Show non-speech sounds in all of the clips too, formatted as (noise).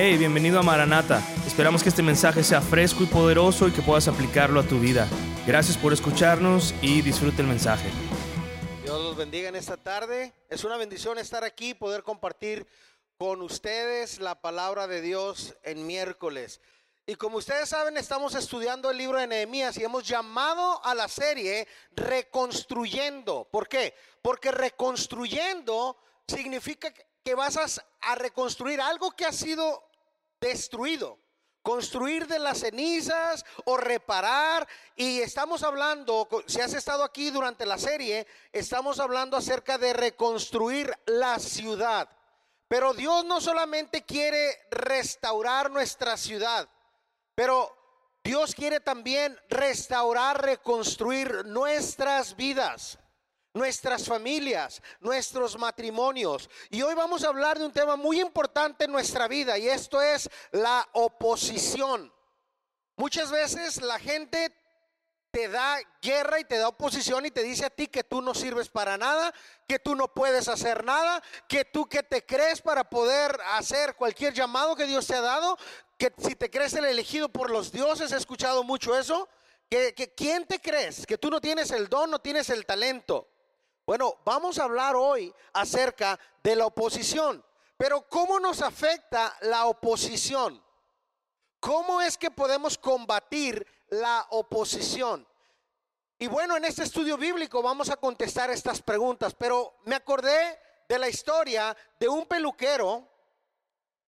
Hey, bienvenido a Maranata. Esperamos que este mensaje sea fresco y poderoso y que puedas aplicarlo a tu vida. Gracias por escucharnos y disfrute el mensaje. Dios los bendiga en esta tarde. Es una bendición estar aquí, poder compartir con ustedes la palabra de Dios en miércoles. Y como ustedes saben, estamos estudiando el libro de Nehemías y hemos llamado a la serie Reconstruyendo. ¿Por qué? Porque reconstruyendo significa que vas a reconstruir algo que ha sido destruido. Construir de las cenizas o reparar. Y estamos hablando, si has estado aquí durante la serie, estamos hablando acerca de reconstruir la ciudad. Pero Dios no solamente quiere restaurar nuestra ciudad, pero Dios quiere también restaurar, reconstruir nuestras vidas nuestras familias, nuestros matrimonios. Y hoy vamos a hablar de un tema muy importante en nuestra vida y esto es la oposición. Muchas veces la gente te da guerra y te da oposición y te dice a ti que tú no sirves para nada, que tú no puedes hacer nada, que tú que te crees para poder hacer cualquier llamado que Dios te ha dado, que si te crees el elegido por los dioses, he escuchado mucho eso, que, que quién te crees, que tú no tienes el don, no tienes el talento. Bueno, vamos a hablar hoy acerca de la oposición. Pero ¿cómo nos afecta la oposición? ¿Cómo es que podemos combatir la oposición? Y bueno, en este estudio bíblico vamos a contestar estas preguntas, pero me acordé de la historia de un peluquero,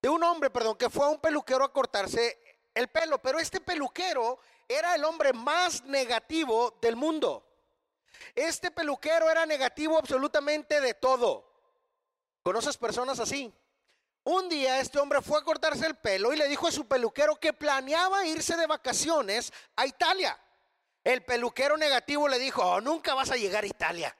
de un hombre, perdón, que fue a un peluquero a cortarse el pelo, pero este peluquero era el hombre más negativo del mundo. Este peluquero era negativo absolutamente de todo. ¿Conoces personas así? Un día este hombre fue a cortarse el pelo y le dijo a su peluquero que planeaba irse de vacaciones a Italia. El peluquero negativo le dijo, oh, nunca vas a llegar a Italia.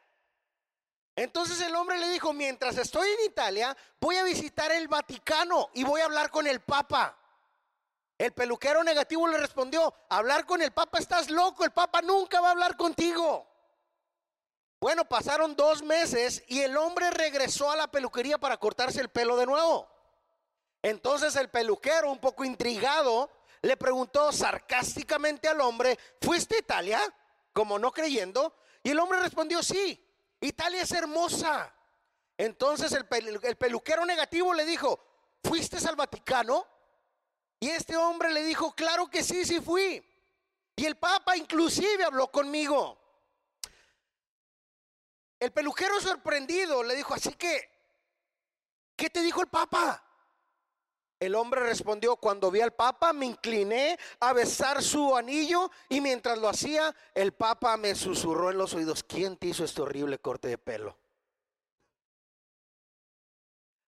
Entonces el hombre le dijo, mientras estoy en Italia, voy a visitar el Vaticano y voy a hablar con el Papa. El peluquero negativo le respondió, hablar con el Papa estás loco, el Papa nunca va a hablar contigo. Bueno, pasaron dos meses y el hombre regresó a la peluquería para cortarse el pelo de nuevo. Entonces el peluquero, un poco intrigado, le preguntó sarcásticamente al hombre, ¿fuiste a Italia? Como no creyendo. Y el hombre respondió, sí, Italia es hermosa. Entonces el, el peluquero negativo le dijo, ¿fuiste al Vaticano? Y este hombre le dijo, claro que sí, sí fui. Y el Papa inclusive habló conmigo. El peluquero sorprendido le dijo, así que, ¿qué te dijo el Papa? El hombre respondió, cuando vi al Papa me incliné a besar su anillo y mientras lo hacía, el Papa me susurró en los oídos, ¿quién te hizo este horrible corte de pelo?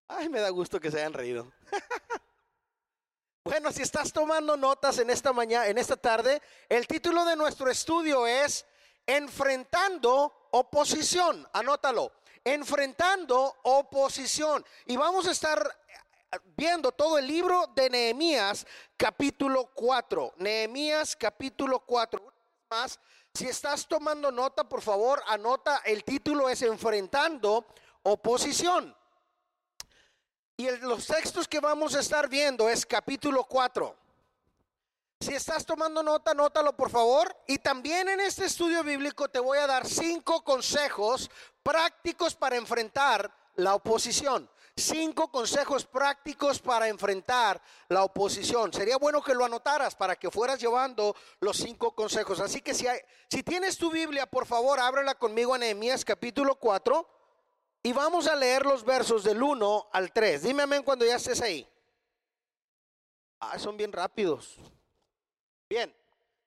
Ay, me da gusto que se hayan reído. (laughs) bueno, si estás tomando notas en esta mañana, en esta tarde, el título de nuestro estudio es Enfrentando oposición, anótalo, enfrentando oposición. Y vamos a estar viendo todo el libro de Nehemías capítulo 4. Nehemías capítulo 4. Más, si estás tomando nota, por favor, anota, el título es Enfrentando oposición. Y los textos que vamos a estar viendo es capítulo 4. Si estás tomando nota, nótalo por favor. Y también en este estudio bíblico te voy a dar cinco consejos prácticos para enfrentar la oposición. Cinco consejos prácticos para enfrentar la oposición. Sería bueno que lo anotaras para que fueras llevando los cinco consejos. Así que si, tienes tu Biblia, por favor, ábrela conmigo en Nehemías capítulo 4 y vamos a leer los versos del 1 al 3. Dime amén cuando ya estés ahí. Ah, son bien rápidos. Bien,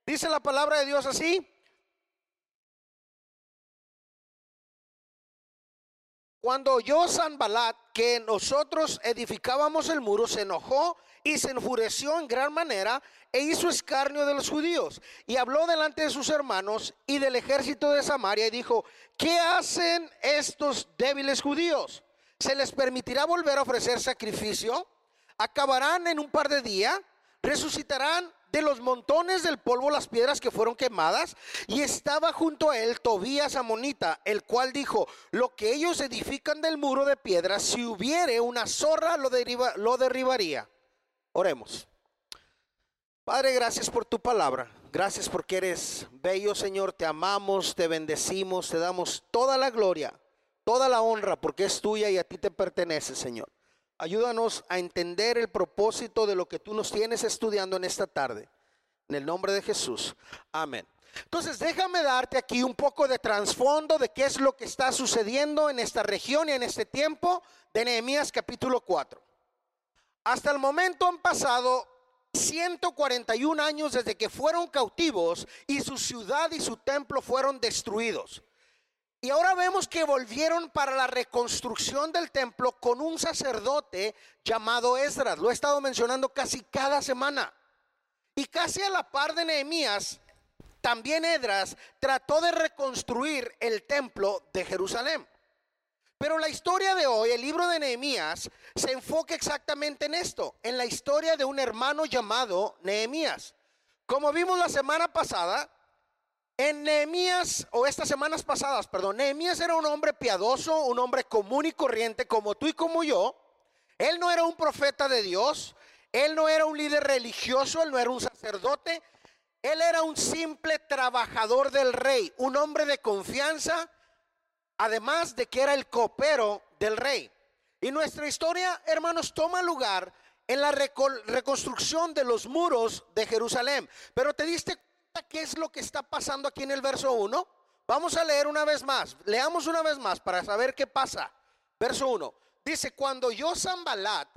dice la palabra de Dios así. Cuando oyó Sanbalat que nosotros edificábamos el muro, se enojó y se enfureció en gran manera e hizo escarnio de los judíos. Y habló delante de sus hermanos y del ejército de Samaria y dijo, ¿qué hacen estos débiles judíos? ¿Se les permitirá volver a ofrecer sacrificio? ¿Acabarán en un par de días? ¿Resucitarán de los montones del polvo las piedras que fueron quemadas, y estaba junto a él Tobías Amonita, el cual dijo, lo que ellos edifican del muro de piedras, si hubiere una zorra lo, lo derribaría. Oremos. Padre, gracias por tu palabra. Gracias porque eres bello, Señor. Te amamos, te bendecimos, te damos toda la gloria, toda la honra, porque es tuya y a ti te pertenece, Señor. Ayúdanos a entender el propósito de lo que tú nos tienes estudiando en esta tarde. En el nombre de Jesús. Amén. Entonces, déjame darte aquí un poco de trasfondo de qué es lo que está sucediendo en esta región y en este tiempo de Nehemías capítulo 4. Hasta el momento han pasado 141 años desde que fueron cautivos y su ciudad y su templo fueron destruidos. Y ahora vemos que volvieron para la reconstrucción del templo con un sacerdote llamado Esdras. Lo he estado mencionando casi cada semana. Y casi a la par de Nehemías, también Esdras trató de reconstruir el templo de Jerusalén. Pero la historia de hoy, el libro de Nehemías, se enfoca exactamente en esto, en la historia de un hermano llamado Nehemías. Como vimos la semana pasada, en Nehemías, o estas semanas pasadas, perdón, Nehemías era un hombre piadoso, un hombre común y corriente, como tú y como yo. Él no era un profeta de Dios, él no era un líder religioso, él no era un sacerdote, él era un simple trabajador del rey, un hombre de confianza además de que era el copero del rey. Y nuestra historia, hermanos, toma lugar en la reconstrucción de los muros de Jerusalén. Pero te diste qué es lo que está pasando aquí en el verso 1? Vamos a leer una vez más. Leamos una vez más para saber qué pasa. Verso 1. Dice, cuando yo Zambalat,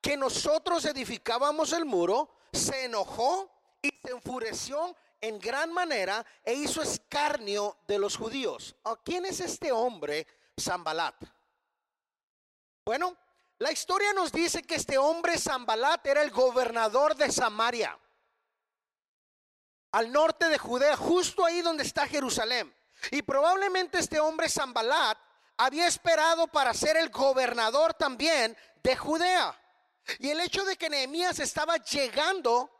que nosotros edificábamos el muro, se enojó y se enfureció en gran manera e hizo escarnio de los judíos. ¿Quién es este hombre, Zambalat? Bueno, la historia nos dice que este hombre, Zambalat, era el gobernador de Samaria, al norte de Judea, justo ahí donde está Jerusalén. Y probablemente este hombre, Zambalat, había esperado para ser el gobernador también de Judea. Y el hecho de que Nehemías estaba llegando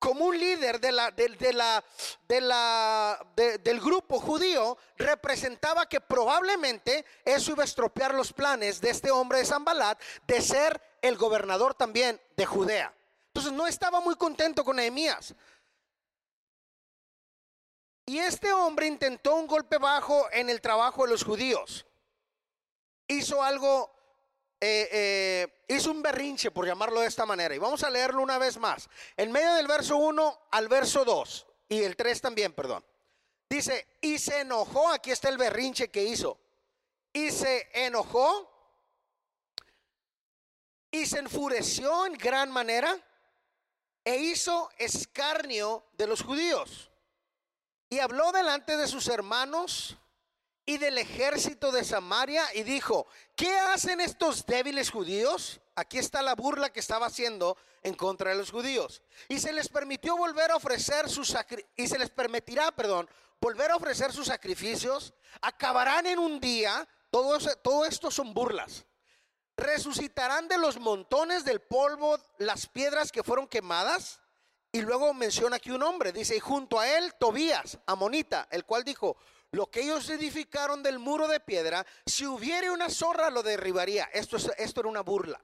como un líder de la, de, la, de la, del grupo judío, representaba que probablemente eso iba a estropear los planes de este hombre de Zambalat de ser el gobernador también de Judea. Entonces no estaba muy contento con Nehemías. Y este hombre intentó un golpe bajo en el trabajo de los judíos. Hizo algo eh, eh, hizo un berrinche, por llamarlo de esta manera. Y vamos a leerlo una vez más. En medio del verso 1 al verso 2 y el 3 también, perdón. Dice, y se enojó, aquí está el berrinche que hizo. Y se enojó y se enfureció en gran manera e hizo escarnio de los judíos. Y habló delante de sus hermanos y del ejército de Samaria y dijo, ¿qué hacen estos débiles judíos? Aquí está la burla que estaba haciendo en contra de los judíos. Y se les permitió volver a ofrecer sus y se les permitirá, perdón, volver a ofrecer sus sacrificios. Acabarán en un día, todo, todo esto son burlas. Resucitarán de los montones del polvo las piedras que fueron quemadas. Y luego menciona aquí un hombre, dice, y junto a él Tobías, amonita, el cual dijo, lo que ellos edificaron del muro de piedra, si hubiere una zorra lo derribaría. Esto, esto era una burla.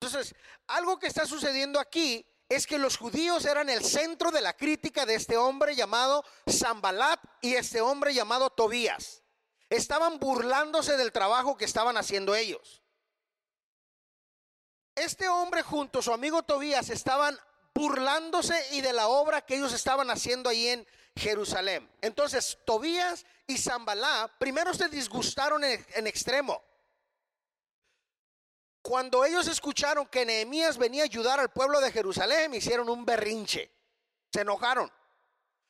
Entonces, algo que está sucediendo aquí es que los judíos eran el centro de la crítica de este hombre llamado Zambalat y este hombre llamado Tobías. Estaban burlándose del trabajo que estaban haciendo ellos. Este hombre junto a su amigo Tobías estaban burlándose y de la obra que ellos estaban haciendo ahí en Jerusalén. Entonces, Tobías y Zambalá primero se disgustaron en, extremo. Cuando ellos escucharon que Nehemías venía a ayudar al pueblo de Jerusalén, hicieron un berrinche. Se enojaron.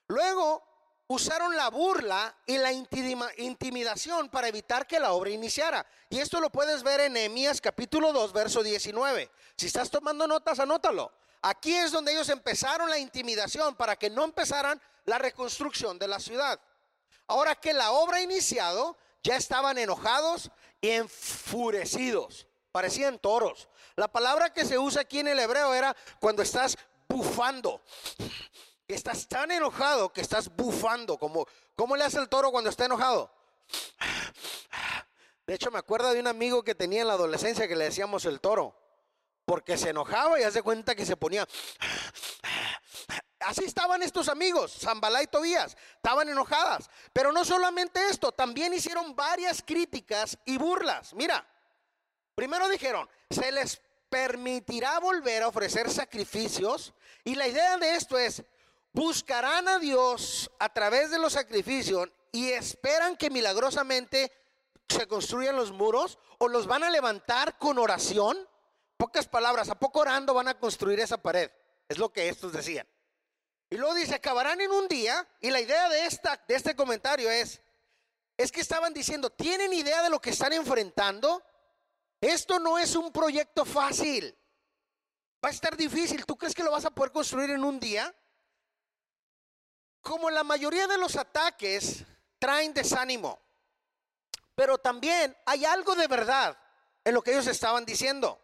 Luego usaron la burla y la intimidación para evitar que la obra iniciara. Y esto lo puedes ver en Nehemías capítulo 2, verso 19. Si estás tomando notas, anótalo. Aquí es donde ellos empezaron la intimidación para que no empezaran la reconstrucción de la ciudad. Ahora que la obra ha iniciado, ya estaban enojados y enfurecidos. Parecían toros. La palabra que se usa aquí en el hebreo era cuando estás bufando. Estás tan enojado que estás bufando. Como, ¿Cómo le hace el toro cuando está enojado? De hecho, me acuerdo de un amigo que tenía en la adolescencia que le decíamos el toro. Porque se enojaba y hace cuenta que se ponía. Así estaban estos amigos, Zambalá y Tobías, estaban enojadas. Pero no solamente esto, también hicieron varias críticas y burlas. Mira, primero dijeron, se les permitirá volver a ofrecer sacrificios. Y la idea de esto es, buscarán a Dios a través de los sacrificios y esperan que milagrosamente se construyan los muros o los van a levantar con oración. Pocas palabras, ¿a poco orando van a construir esa pared? Es lo que estos decían. Y luego dice, acabarán en un día. Y la idea de, esta, de este comentario es, es que estaban diciendo, ¿tienen idea de lo que están enfrentando? Esto no es un proyecto fácil. Va a estar difícil. ¿Tú crees que lo vas a poder construir en un día? Como la mayoría de los ataques traen desánimo. Pero también hay algo de verdad en lo que ellos estaban diciendo.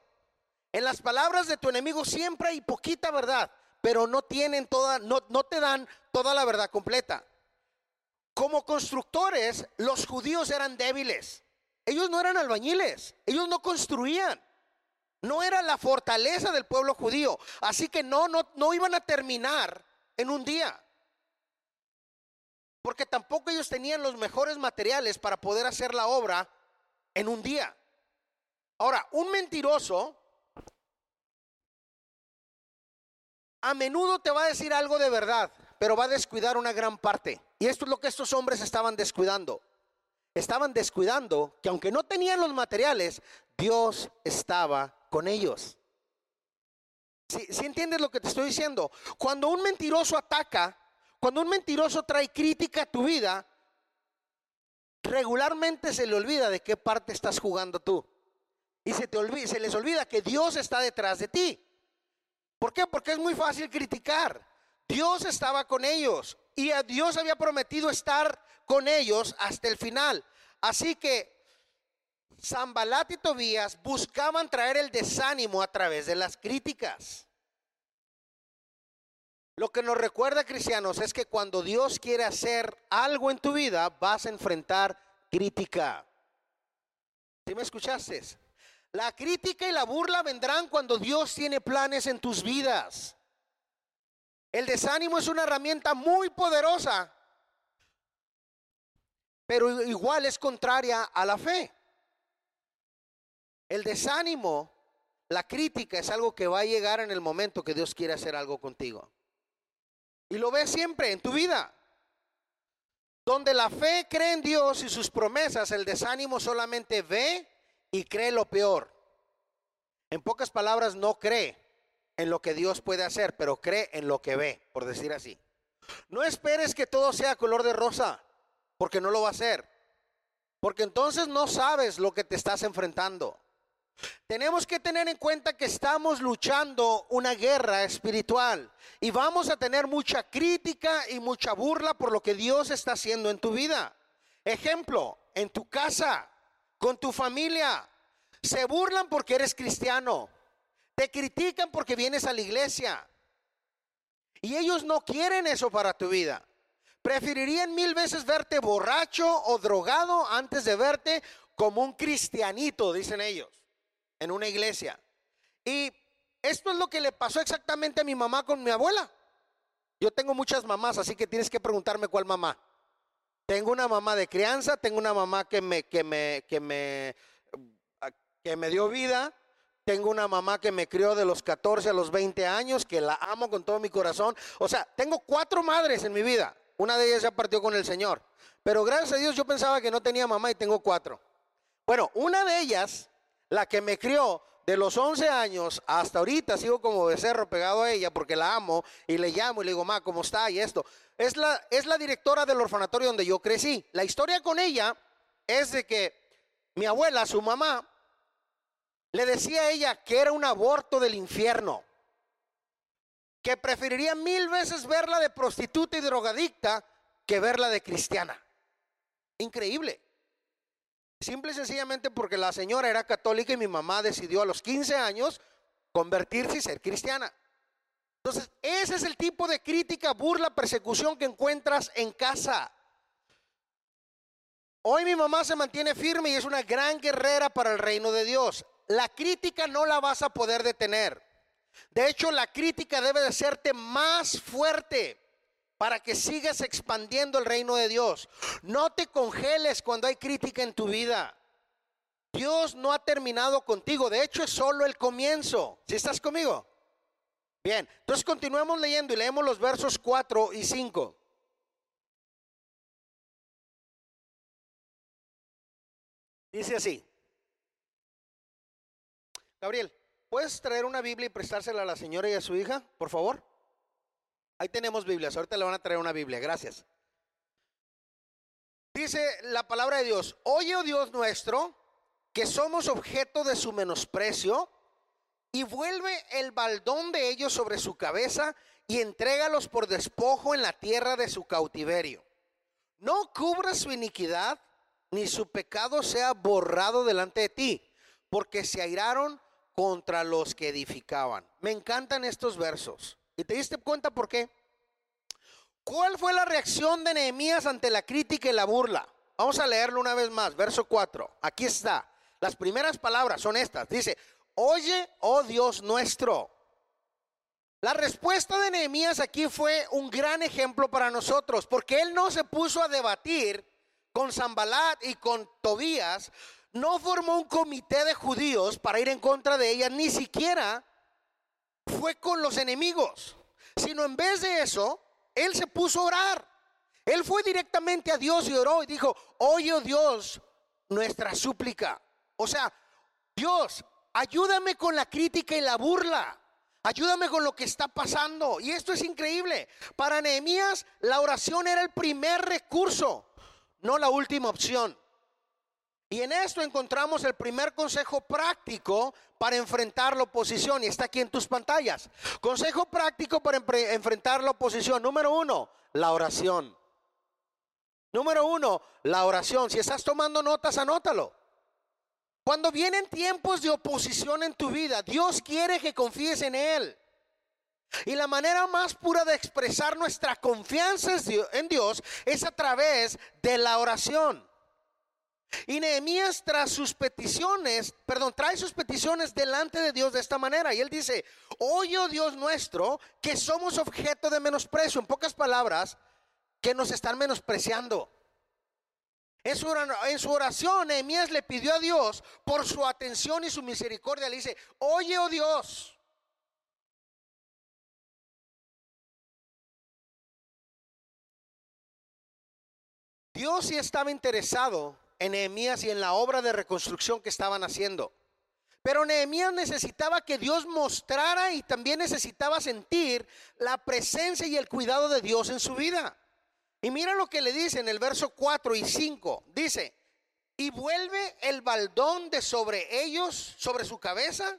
En las palabras de tu enemigo siempre hay poquita verdad, pero no tienen toda, no, no te dan toda la verdad completa. Como constructores, los judíos eran débiles. Ellos no eran albañiles, ellos no construían. No era la fortaleza del pueblo judío, así que no, no, no iban a terminar en un día. Porque tampoco ellos tenían los mejores materiales para poder hacer la obra en un día. Ahora, un mentiroso a menudo te va a decir algo de verdad, pero va a descuidar una gran parte. Y esto es lo que estos hombres estaban descuidando. Estaban descuidando que aunque no tenían los materiales, Dios estaba con ellos. Si entiendes lo que te estoy diciendo? Cuando un mentiroso ataca, cuando un mentiroso trae crítica a tu vida, regularmente se le olvida de qué parte estás jugando tú. Y se, te olvida, se les olvida que Dios está detrás de ti. ¿Por qué? Porque es muy fácil criticar. Dios estaba con ellos y a Dios había prometido estar con ellos hasta el final. Así que Zambalat y Tobías buscaban traer el desánimo a través de las críticas. Lo que nos recuerda, cristianos, es que cuando Dios quiere hacer algo en tu vida, vas a enfrentar crítica. ¿Sí me escuchaste? La crítica y la burla vendrán cuando Dios tiene planes en tus vidas. El desánimo es una herramienta muy poderosa, pero igual es contraria a la fe. El desánimo, la crítica es algo que va a llegar en el momento que Dios quiere hacer algo contigo. Y lo ves siempre en tu vida. Donde la fe cree en Dios y sus promesas, el desánimo solamente ve y cree lo peor. En pocas palabras, no cree en lo que Dios puede hacer, pero cree en lo que ve, por decir así. No esperes que todo sea color de rosa, porque no lo va a ser. Porque entonces no sabes lo que te estás enfrentando. Tenemos que tener en cuenta que estamos luchando una guerra espiritual y vamos a tener mucha crítica y mucha burla por lo que Dios está haciendo en tu vida. Ejemplo, en tu casa, con tu familia. Se burlan porque eres cristiano. Te critican porque vienes a la iglesia. Y ellos no quieren eso para tu vida. Preferirían mil veces verte borracho o drogado antes de verte como un cristianito, dicen ellos, en una iglesia. Y esto es lo que le pasó exactamente a mi mamá con mi abuela. Yo tengo muchas mamás, así que tienes que preguntarme cuál mamá. Tengo una mamá de crianza, tengo una mamá que me, que me, que me, que me dio vida, tengo una mamá que me crió de los 14 a los 20 años, que la amo con todo mi corazón. O sea, tengo cuatro madres en mi vida. Una de ellas ya partió con el Señor. Pero gracias a Dios yo pensaba que no tenía mamá y tengo cuatro. Bueno, una de ellas, la que me crió de los 11 años hasta ahorita, sigo como becerro pegado a ella porque la amo y le llamo y le digo, ma, ¿cómo está? Y esto. Es la, es la directora del orfanatorio donde yo crecí. La historia con ella es de que mi abuela, su mamá, le decía a ella que era un aborto del infierno, que preferiría mil veces verla de prostituta y drogadicta que verla de cristiana. Increíble. Simple y sencillamente porque la señora era católica y mi mamá decidió a los 15 años convertirse y ser cristiana. Entonces, ese es el tipo de crítica, burla, persecución que encuentras en casa. Hoy mi mamá se mantiene firme y es una gran guerrera para el reino de Dios. la crítica no la vas a poder detener. De hecho, la crítica debe de hacerte más fuerte para que sigas expandiendo el reino de Dios. No te congeles cuando hay crítica en tu vida. Dios no ha terminado contigo, de hecho es solo el comienzo. ¿Si estás conmigo? Bien, entonces continuemos leyendo y leemos los versos 4 y 5. Dice así. Gabriel, ¿puedes traer una Biblia y prestársela a la señora y a su hija, por favor? Ahí tenemos Biblias, ahorita le van a traer una Biblia, gracias. Dice la palabra de Dios, oye, oh Dios nuestro, que somos objeto de su menosprecio, y vuelve el baldón de ellos sobre su cabeza y entrégalos por despojo en la tierra de su cautiverio. No cubra su iniquidad, ni su pecado sea borrado delante de ti, porque se airaron contra los que edificaban. Me encantan estos versos. ¿Y te diste cuenta por qué? ¿Cuál fue la reacción de Nehemías ante la crítica y la burla? Vamos a leerlo una vez más, verso 4. Aquí está. Las primeras palabras son estas. Dice, oye, oh Dios nuestro. La respuesta de Nehemías aquí fue un gran ejemplo para nosotros, porque él no se puso a debatir con Zambalat y con Tobías, no formó un comité de judíos para ir en contra de ellas, ni siquiera fue con los enemigos, sino en vez de eso, él se puso a orar. Él fue directamente a Dios y oró y dijo, oye oh Dios nuestra súplica. O sea, Dios, ayúdame con la crítica y la burla. Ayúdame con lo que está pasando. Y esto es increíble. Para Nehemías, la oración era el primer recurso, no la última opción. Y en esto encontramos el primer consejo práctico para enfrentar la oposición. Y está aquí en tus pantallas. Consejo práctico para enfrentar la oposición. Número uno, la oración. Número uno, la oración. Si estás tomando notas, anótalo. Cuando vienen tiempos de oposición en tu vida, Dios quiere que confíes en Él. Y la manera más pura de expresar nuestra confianza en Dios es a través de la oración. Y Nehemías tras sus peticiones, perdón, trae sus peticiones delante de Dios de esta manera. Y él dice, oye oh Dios nuestro, que somos objeto de menosprecio. En pocas palabras, que nos están menospreciando. En su, oración, Nehemías le pidió a Dios por su atención y su misericordia. Le dice, oye, oh Dios. Dios sí estaba interesado en Nehemías y en la obra de reconstrucción que estaban haciendo. Pero Nehemías necesitaba que Dios mostrara y también necesitaba sentir la presencia y el cuidado de Dios en su vida. Y mira lo que le dice en el verso 4 y 5. Dice, y vuelve el baldón de sobre ellos, sobre su cabeza,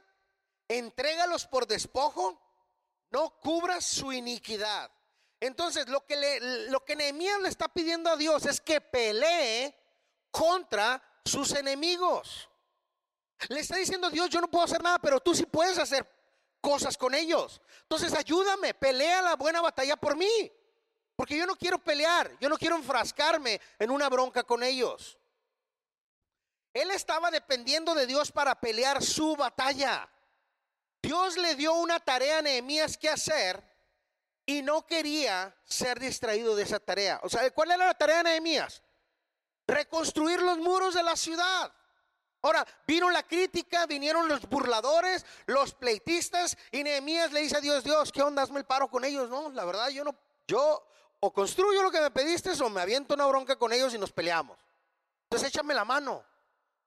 entrégalos por despojo, no cubras su iniquidad. Entonces, lo que, le, lo que Nehemías le está pidiendo a Dios es que pelee contra sus enemigos. Le está diciendo Dios, yo no puedo hacer nada, pero tú sí puedes hacer cosas con ellos. Entonces, ayúdame, pelea la buena batalla por mí. Porque yo no quiero pelear, yo no quiero enfrascarme en una bronca con ellos. Él estaba dependiendo de Dios para pelear su batalla. Dios le dio una tarea a Nehemías que hacer y no quería ser distraído de esa tarea. O sea, ¿cuál era la tarea de Nehemías? Reconstruir los muros de la ciudad. Ahora, vino la crítica, vinieron los burladores, los pleitistas, y Nehemías le dice a Dios, Dios, ¿qué onda? Hazme el paro con ellos. No, la verdad, yo no, yo o construyo lo que me pediste o me aviento una bronca con ellos y nos peleamos. Entonces échame la mano.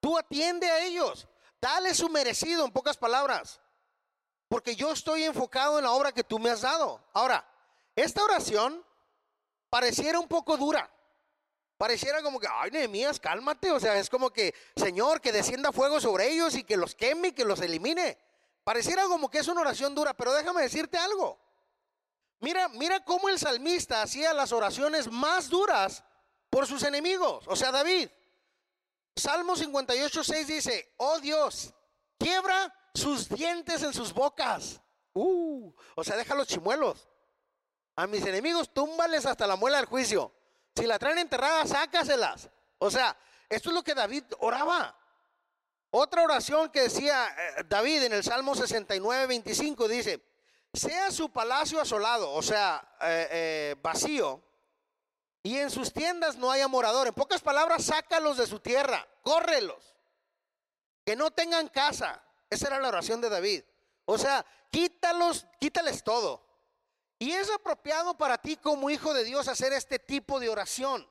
Tú atiende a ellos. Dale su merecido, en pocas palabras. Porque yo estoy enfocado en la obra que tú me has dado. Ahora, esta oración pareciera un poco dura. Pareciera como que, ay, Nehemías, cálmate. O sea, es como que, Señor, que descienda fuego sobre ellos y que los queme y que los elimine. Pareciera como que es una oración dura, pero déjame decirte algo. Mira, mira cómo el salmista hacía las oraciones más duras por sus enemigos. O sea, David. Salmo 58, 6 dice, oh Dios, quiebra sus dientes en sus bocas. Uh, o sea, deja los chimuelos. A mis enemigos, túmbales hasta la muela del juicio. Si la traen enterrada, sácaselas. O sea, esto es lo que David oraba. Otra oración que decía eh, David en el Salmo 69, 25 dice, sea su palacio asolado, o sea, eh, eh, vacío, y en sus tiendas no haya morador. En pocas palabras, sácalos de su tierra, córrelos, que no tengan casa. Esa era la oración de David. O sea, quítalos, quítales todo. Y es apropiado para ti como hijo de Dios hacer este tipo de oración.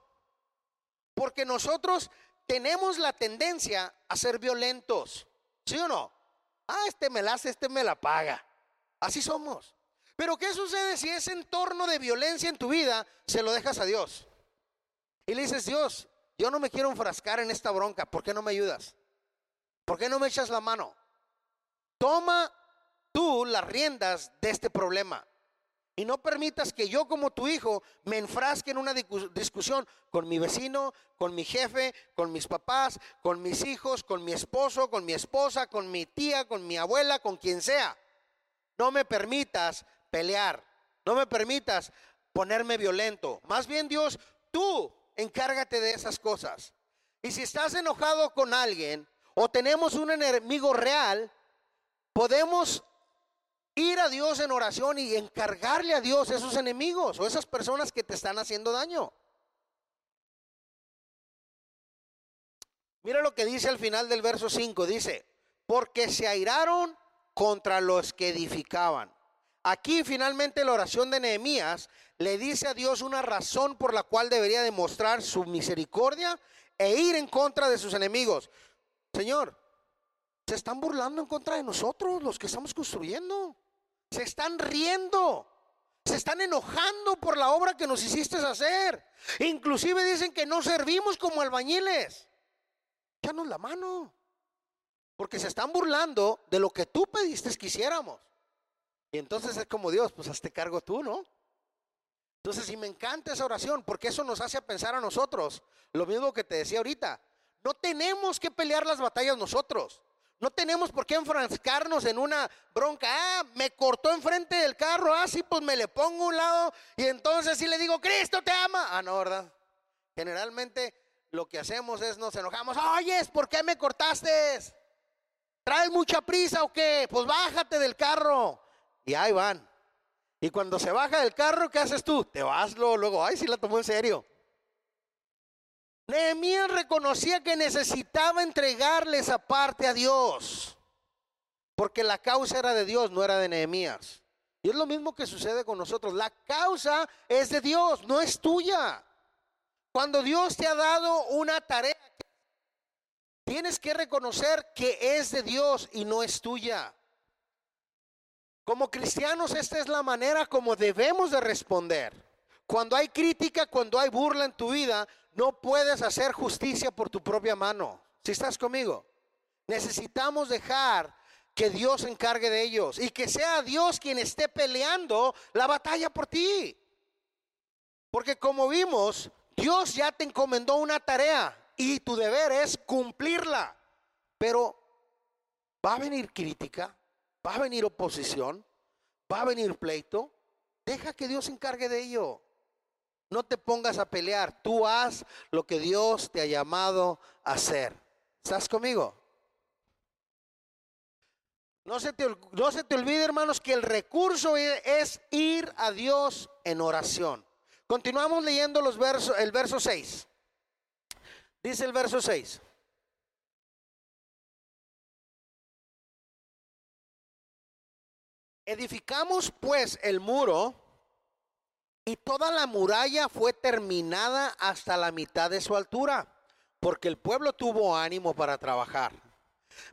Porque nosotros tenemos la tendencia a ser violentos. ¿Sí o no? Ah, este me la hace, este me la paga. Así somos. Pero ¿qué sucede si ese entorno de violencia en tu vida se lo dejas a Dios? Y le dices, Dios, yo no me quiero enfrascar en esta bronca, ¿por qué no me ayudas? ¿Por qué no me echas la mano? Toma tú las riendas de este problema. Y no permitas que yo como tu hijo me enfrasque en una discusión con mi vecino, con mi jefe, con mis papás, con mis hijos, con mi esposo, con mi esposa, con mi tía, con mi abuela, con quien sea. No me permitas pelear. No me permitas ponerme violento. Más bien Dios, tú encárgate de esas cosas. Y si estás enojado con alguien o tenemos un enemigo real, podemos ir a Dios en oración y encargarle a Dios esos enemigos o esas personas que te están haciendo daño. Mira lo que dice al final del verso 5, dice, porque se airaron contra los que edificaban. Aquí finalmente la oración de Nehemías le dice a Dios una razón por la cual debería demostrar su misericordia e ir en contra de sus enemigos. Señor, se están burlando en contra de nosotros, los que estamos construyendo. Se están riendo. Se están enojando por la obra que nos hiciste hacer. Inclusive dicen que no servimos como albañiles. Échanos la mano. Porque se están burlando de lo que tú pediste que hiciéramos. Y entonces es como Dios, pues hazte cargo tú, ¿no? Entonces, y me encanta esa oración, porque eso nos hace pensar a nosotros, lo mismo que te decía ahorita, no tenemos que pelear las batallas nosotros. No tenemos por qué enfrascarnos en una bronca. Ah, me cortó enfrente del carro. Ah, sí, pues me le pongo a un lado. Y entonces sí le digo, Cristo te ama. Ah, no, ¿verdad? Generalmente lo que hacemos es nos enojamos. Oye, ¿por qué me cortaste? ¿Traes mucha prisa o qué? Pues bájate del carro. Y ahí van. Y cuando se baja del carro, ¿qué haces tú? Te vas luego, luego. Ay, sí la tomó en serio. Nehemías reconocía que necesitaba entregarle esa parte a Dios, porque la causa era de Dios, no era de Nehemías. Y es lo mismo que sucede con nosotros. La causa es de Dios, no es tuya. Cuando Dios te ha dado una tarea, tienes que reconocer que es de Dios y no es tuya. Como cristianos, esta es la manera como debemos de responder. Cuando hay crítica, cuando hay burla en tu vida, no puedes hacer justicia por tu propia mano. Si estás conmigo, necesitamos dejar que Dios se encargue de ellos y que sea Dios quien esté peleando la batalla por ti. Porque como vimos, Dios ya te encomendó una tarea y tu deber es cumplirla. Pero va a venir crítica, va a venir oposición, va a venir pleito. Deja que Dios se encargue de ello. No te pongas a pelear, tú haz lo que Dios te ha llamado a hacer. ¿Estás conmigo? No se, te, no se te olvide, hermanos, que el recurso e, es ir a Dios en oración. Continuamos leyendo los versos, el verso 6. Dice el verso 6. Edificamos pues el muro y toda la muralla fue terminada hasta la mitad de su altura, porque el pueblo tuvo ánimo para trabajar.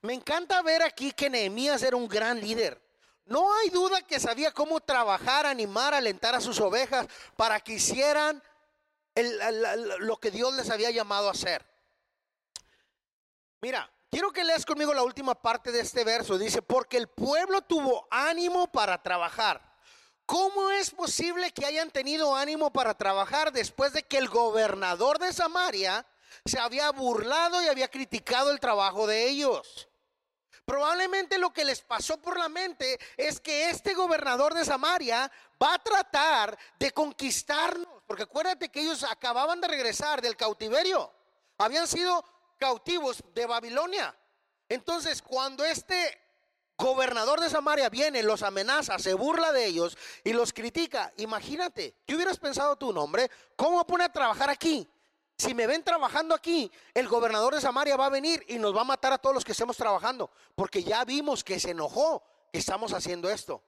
Me encanta ver aquí que Nehemías era un gran líder. No hay duda que sabía cómo trabajar, animar, alentar a sus ovejas para que hicieran lo que Dios les había llamado a hacer. Mira, quiero que leas conmigo la última parte de este verso. Dice, porque el pueblo tuvo ánimo para trabajar. ¿Cómo es posible que hayan tenido ánimo para trabajar después de que el gobernador de Samaria se había burlado y había criticado el trabajo de ellos? Probablemente lo que les pasó por la mente es que este gobernador de Samaria va a tratar de conquistarnos, porque acuérdate que ellos acababan de regresar del cautiverio, habían sido cautivos de Babilonia. Entonces, cuando este gobernador de Samaria viene, los amenaza, se burla de ellos y los critica, imagínate, ¿qué hubieras pensado tu nombre? ¿Cómo pone a trabajar aquí? Si me ven trabajando aquí, el gobernador de Samaria va a venir y nos va a matar a todos los que estemos trabajando, porque ya vimos que se enojó que estamos haciendo esto.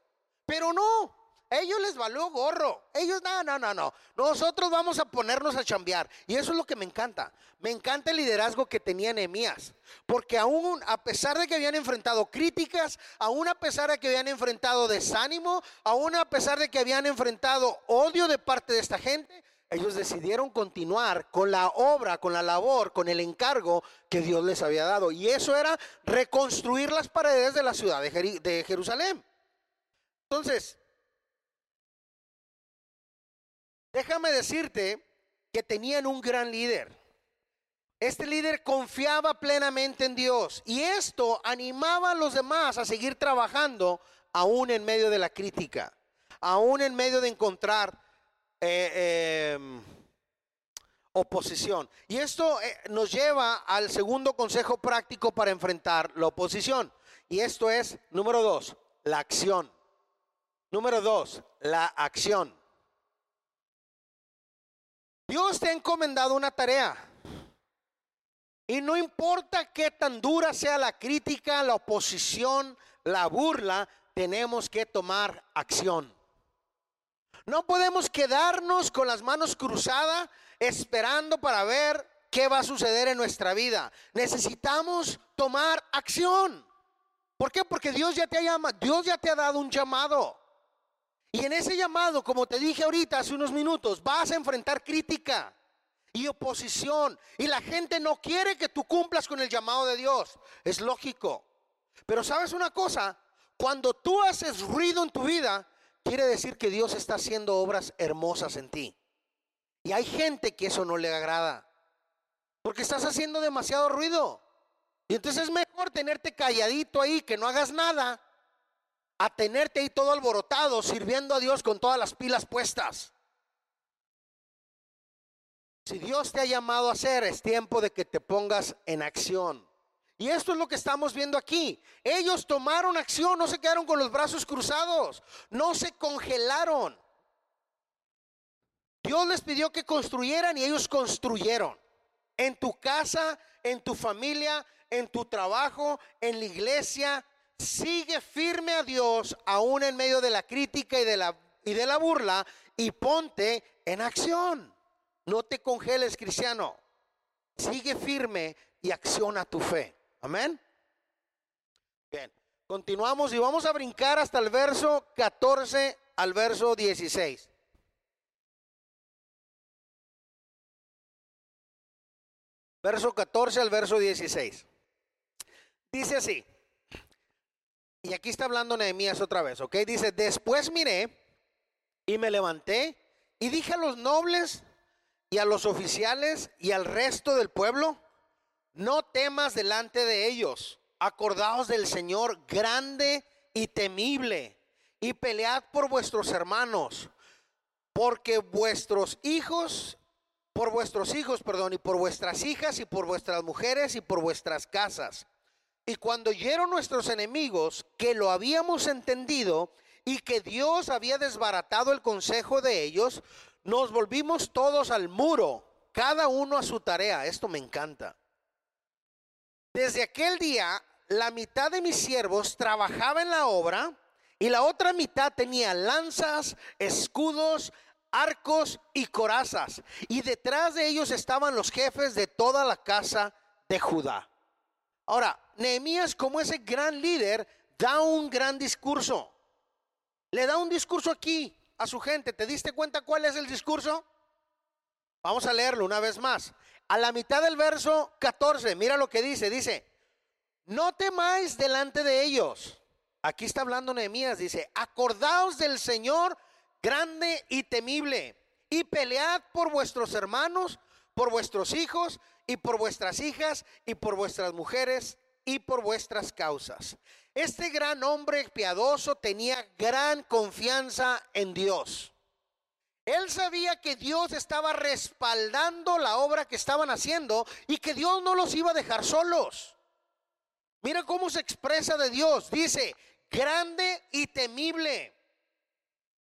Pero no, ellos les valió gorro. Ellos, no, no, no, no. Nosotros vamos a ponernos a chambear. Y eso es lo que me encanta. Me encanta el liderazgo que tenía Nehemías. Porque aún, a pesar de que habían enfrentado críticas, aún a pesar de que habían enfrentado desánimo, aún a pesar de que habían enfrentado odio de parte de esta gente, ellos decidieron continuar con la obra, con la labor, con el encargo que Dios les había dado. Y eso era reconstruir las paredes de la ciudad de, Jerusalén. Entonces, déjame decirte que tenían un gran líder. Este líder confiaba plenamente en Dios y esto animaba a los demás a seguir trabajando aún en medio de la crítica, aún en medio de encontrar eh, em, oposición. Y esto eh, nos lleva al segundo consejo práctico para enfrentar la oposición. Y esto es, número dos, la acción. Número dos, la acción. Dios te ha encomendado una tarea. Y no importa qué tan dura sea la crítica, la oposición, la burla, tenemos que tomar acción. No podemos quedarnos con las manos cruzadas esperando para ver qué va a suceder en nuestra vida. Necesitamos tomar acción. ¿Por qué? Porque Dios ya te ha Dios ya te ha dado un llamado. Y en ese llamado, como te dije ahorita hace unos minutos, vas a enfrentar crítica y oposición. Y la gente no quiere que tú cumplas con el llamado de Dios. Es lógico. Pero sabes una cosa, cuando tú haces ruido en tu vida, quiere decir que Dios está haciendo obras hermosas en ti. Y hay gente que eso no le agrada. Porque estás haciendo demasiado ruido. Y entonces es mejor tenerte calladito ahí, que no hagas nada, a tenerte ahí todo alborotado, sirviendo a Dios con todas las pilas puestas. Si Dios te ha llamado a hacer, es tiempo de que te pongas en acción. Y esto es lo que estamos viendo aquí. Ellos tomaron acción, no se quedaron con los brazos cruzados, no se congelaron. Dios les pidió que construyeran y ellos construyeron. En tu casa, en tu familia, en tu trabajo, en la iglesia, sigue firme a Dios aún en medio de la crítica y de la, y de la burla y ponte en acción. No te congeles, cristiano. Sigue firme y acciona tu fe. Amén. Bien, continuamos y vamos a brincar hasta el verso 14 al verso 16. Verso 14 al verso 16. Dice así. Y aquí está hablando Nehemías otra vez, ¿ok? Dice, después miré y me levanté y dije a los nobles y a los oficiales y al resto del pueblo, no temas delante de ellos. Acordaos del Señor grande y temible y pelead por vuestros hermanos, porque vuestros hijos, por vuestros hijos, perdón, y por vuestras hijas y por vuestras mujeres y por vuestras casas. Y cuando oyeron nuestros enemigos que lo habíamos entendido y que Dios había desbaratado el consejo de ellos, nos volvimos todos al muro, cada uno a su tarea. Esto me encanta. Desde aquel día, la mitad de mis siervos trabajaba en la obra y la otra mitad tenía lanzas, escudos, arcos y corazas. Y detrás de ellos estaban los jefes de toda la casa de Judá. Ahora, Nehemías como ese gran líder da un gran discurso. Le da un discurso aquí a su gente. ¿Te diste cuenta cuál es el discurso? Vamos a leerlo una vez más. A la mitad del verso 14, mira lo que dice. Dice, no temáis delante de ellos. Aquí está hablando Nehemías. Dice, acordaos del Señor grande y temible y pelead por vuestros hermanos, por vuestros hijos y por vuestras hijas y por vuestras mujeres y por vuestras causas. Este gran hombre piadoso tenía gran confianza en Dios. Él sabía que Dios estaba respaldando la obra que estaban haciendo y que Dios no los iba a dejar solos. Mira cómo se expresa de Dios. Dice, grande y temible.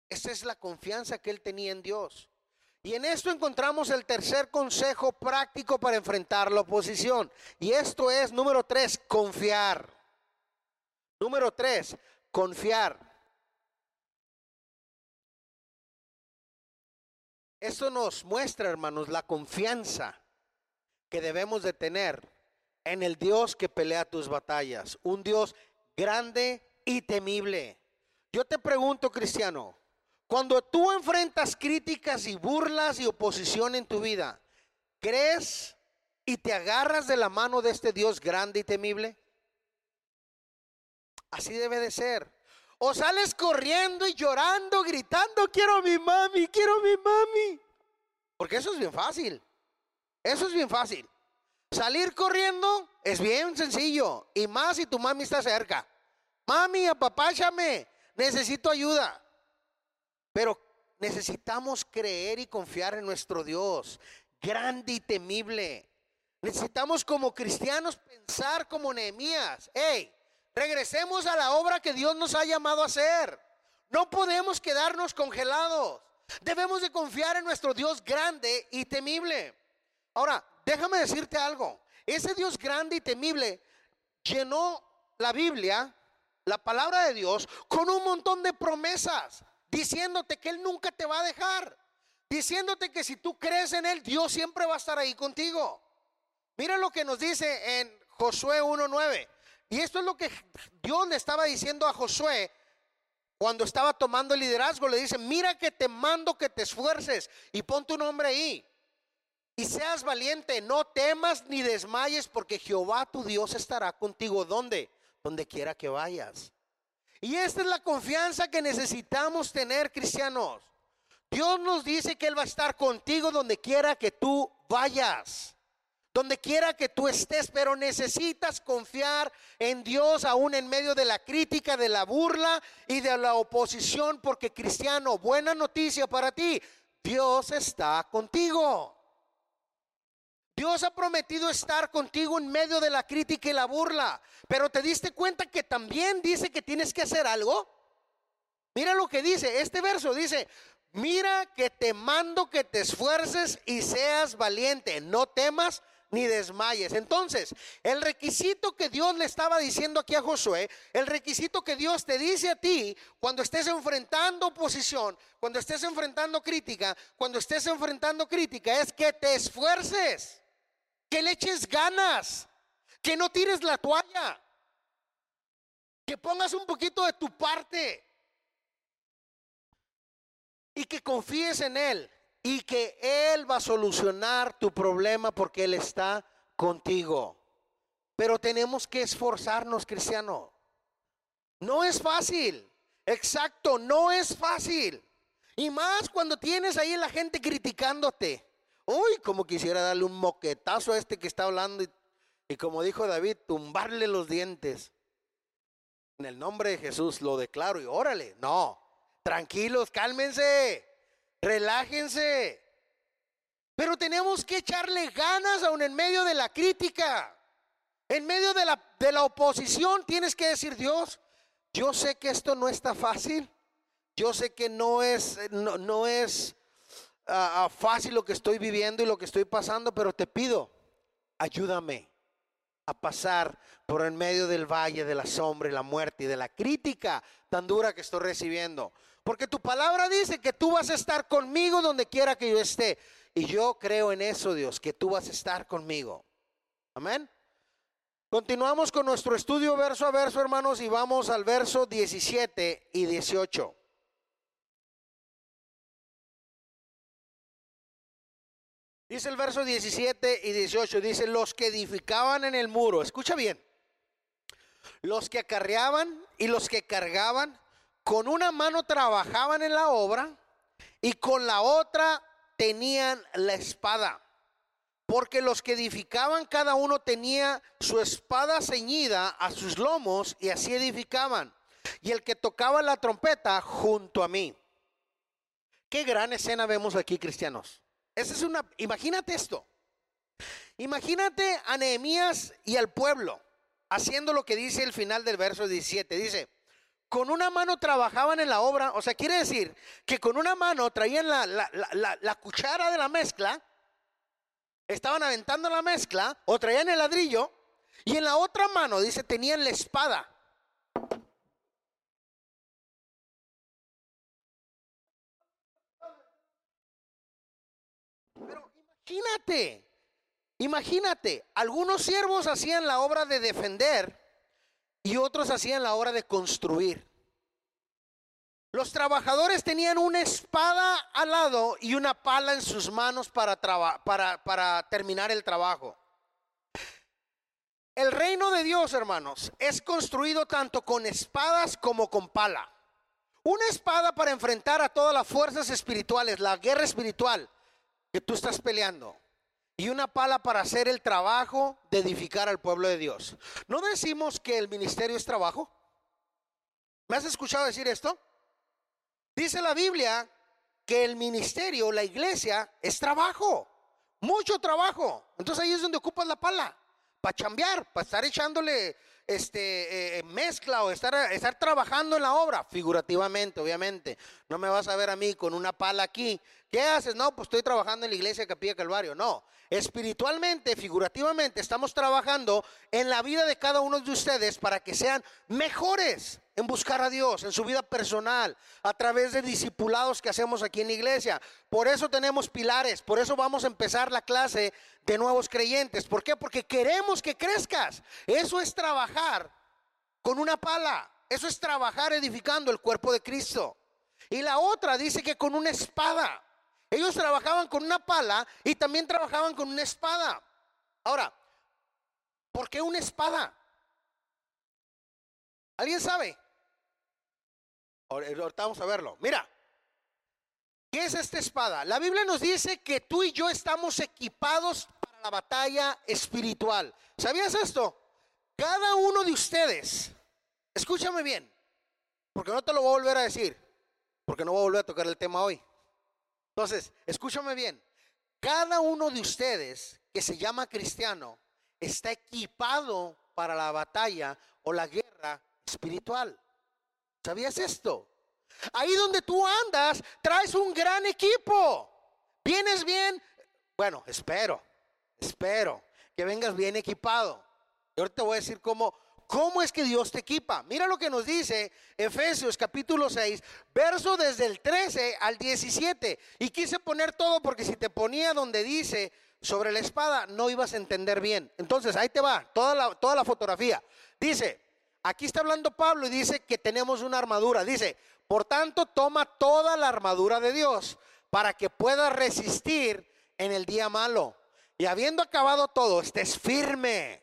Esa es la confianza que él tenía en Dios. Y en esto encontramos el tercer consejo práctico para enfrentar la oposición. Y esto es, número tres, confiar. Número tres, confiar. Esto nos muestra, hermanos, la confianza que debemos de tener en el Dios que pelea tus batallas. Un Dios grande y temible. Yo te pregunto, cristiano, cuando tú enfrentas críticas y burlas y oposición en tu vida, ¿crees y te agarras de la mano de este Dios grande y temible? Así debe de ser. O sales corriendo y llorando, gritando, quiero mi mami, quiero mi mami. Porque eso es bien fácil. Eso es bien fácil. Salir corriendo es bien sencillo. Y más si tu mami está cerca. Mami, apapáchame. Necesito ayuda. Pero necesitamos creer y confiar en nuestro Dios, grande y temible. Necesitamos como cristianos pensar como Nehemías. Hey, regresemos a la obra que Dios nos ha llamado a hacer. No podemos quedarnos congelados. Debemos de confiar en nuestro Dios grande y temible. Ahora, déjame decirte algo. Ese Dios grande y temible llenó la Biblia, la palabra de Dios, con un montón de promesas diciéndote que Él nunca te va a dejar, diciéndote que si tú crees en Él, Dios siempre va a estar ahí contigo. Mira lo que nos dice en Josué 1.9. Y esto es lo que Dios le estaba diciendo a Josué cuando estaba tomando el liderazgo. Le dice, mira que te mando que te esfuerces y pon tu nombre ahí. Y seas valiente, no temas ni desmayes porque Jehová tu Dios estará contigo. ¿Dónde? Donde quiera que vayas. Y esta es la confianza que necesitamos tener, cristianos. Dios nos dice que Él va a estar contigo donde quiera que tú vayas, donde quiera que tú estés, pero necesitas confiar en Dios aún en medio de la crítica, de la burla y de la oposición, porque cristiano, buena noticia para ti, Dios está contigo. Dios ha prometido estar contigo en medio de la crítica y la burla, pero te diste cuenta que también dice que tienes que hacer algo. Mira lo que dice, este verso dice, mira que te mando que te esfuerces y seas valiente, no temas ni desmayes. Entonces, el requisito que Dios le estaba diciendo aquí a Josué, el requisito que Dios te dice a ti cuando estés enfrentando oposición, cuando estés enfrentando crítica, cuando estés enfrentando crítica, es que te esfuerces que le eches ganas, que no tires la toalla, que pongas un poquito de tu parte y que confíes en Él y que Él va a solucionar tu problema porque Él está contigo. Pero tenemos que esforzarnos, cristiano. No es fácil. Exacto, no es fácil. Y más cuando tienes ahí la gente criticándote. Uy, como quisiera darle un moquetazo a este que está hablando y, como dijo David, tumbarle los dientes. En el nombre de Jesús lo declaro y órale. No, tranquilos, cálmense, relájense. Pero tenemos que echarle ganas aún en medio de la crítica. En medio de la, de la oposición tienes que decir, Dios, yo sé que esto no está fácil. Yo sé que no es, no, no es fácil lo que estoy viviendo y lo que estoy pasando, pero te pido, ayúdame a pasar por el medio del valle de la sombra y la muerte y de la crítica tan dura que estoy recibiendo. Porque tu palabra dice que tú vas a estar conmigo donde quiera que yo esté. Y yo creo en eso, Dios, que tú vas a estar conmigo. Amén. Continuamos con nuestro estudio verso a verso, hermanos, y vamos al verso 17 y 18. Dice el verso 17 y 18, dice, los que edificaban en el muro, escucha bien, los que acarreaban y los que cargaban, con una mano trabajaban en la obra y con la otra tenían la espada. Porque los que edificaban cada uno tenía su espada ceñida a sus lomos y así edificaban. Y el que tocaba la trompeta junto a mí. Qué gran escena vemos aquí, cristianos. Esa es una, imagínate esto. Imagínate a Nehemías y al pueblo haciendo lo que dice el final del verso 17. Dice, con una mano trabajaban en la obra, o sea, quiere decir que con una mano traían la, la cuchara de la mezcla, estaban aventando la mezcla o traían el ladrillo y en la otra mano, dice, tenían la espada. Pero imagínate, imagínate, algunos siervos hacían la obra de defender y otros hacían la obra de construir. Los trabajadores tenían una espada al lado y una pala en sus manos para, para, para terminar el trabajo. El reino de Dios, hermanos, es construido tanto con espadas como con pala. Una espada para enfrentar a todas las fuerzas espirituales, la guerra espiritual que tú estás peleando. Y una pala para hacer el trabajo de edificar al pueblo de Dios. ¿No decimos que el ministerio es trabajo? ¿Me has escuchado decir esto? Dice la Biblia que el ministerio, la iglesia, es trabajo. Mucho trabajo. Entonces ahí es donde ocupas la pala para chambear, para estar echándole este, eh, eh, mezcla o estar, estar trabajando en la obra, figurativamente, obviamente. No me vas a ver a mí con una pala aquí. ¿Qué haces? No, pues estoy trabajando en la iglesia de Capilla Calvario. No, espiritualmente, figurativamente, estamos trabajando en la vida de cada uno de ustedes para que sean mejores en buscar a Dios, en su vida personal, a través de discipulados que hacemos aquí en la iglesia. Por eso tenemos pilares, por eso vamos a empezar la clase de nuevos creyentes. ¿Por qué? Porque queremos que crezcas. Eso es trabajar con una pala, eso es trabajar edificando el cuerpo de Cristo. Y la otra dice que con una espada. Ellos trabajaban con una pala y también trabajaban con una espada. Ahora, ¿por qué una espada? ¿Alguien sabe? Ahorita vamos a verlo. Mira, ¿qué es esta espada? La Biblia nos dice que tú y yo estamos equipados para la batalla espiritual. ¿Sabías esto? Cada uno de ustedes, escúchame bien, porque no te lo voy a volver a decir, porque no voy a volver a tocar el tema hoy. Entonces, escúchame bien, cada uno de ustedes que se llama cristiano está equipado para la batalla o la guerra espiritual. ¿Sabías esto? Ahí donde tú andas, traes un gran equipo. ¿Vienes bien? Bueno, espero, espero que vengas bien equipado. Y ahorita te voy a decir cómo, cómo es que Dios te equipa. Mira lo que nos dice Efesios capítulo 6, verso desde el 13 al 17. Y quise poner todo porque si te ponía donde dice sobre la espada, no ibas a entender bien. Entonces, ahí te va, toda la, toda la fotografía. Dice, Aquí está hablando Pablo y dice que tenemos una armadura. Dice, por tanto, toma toda la armadura de Dios para que puedas resistir en el día malo. Y habiendo acabado todo, estés firme.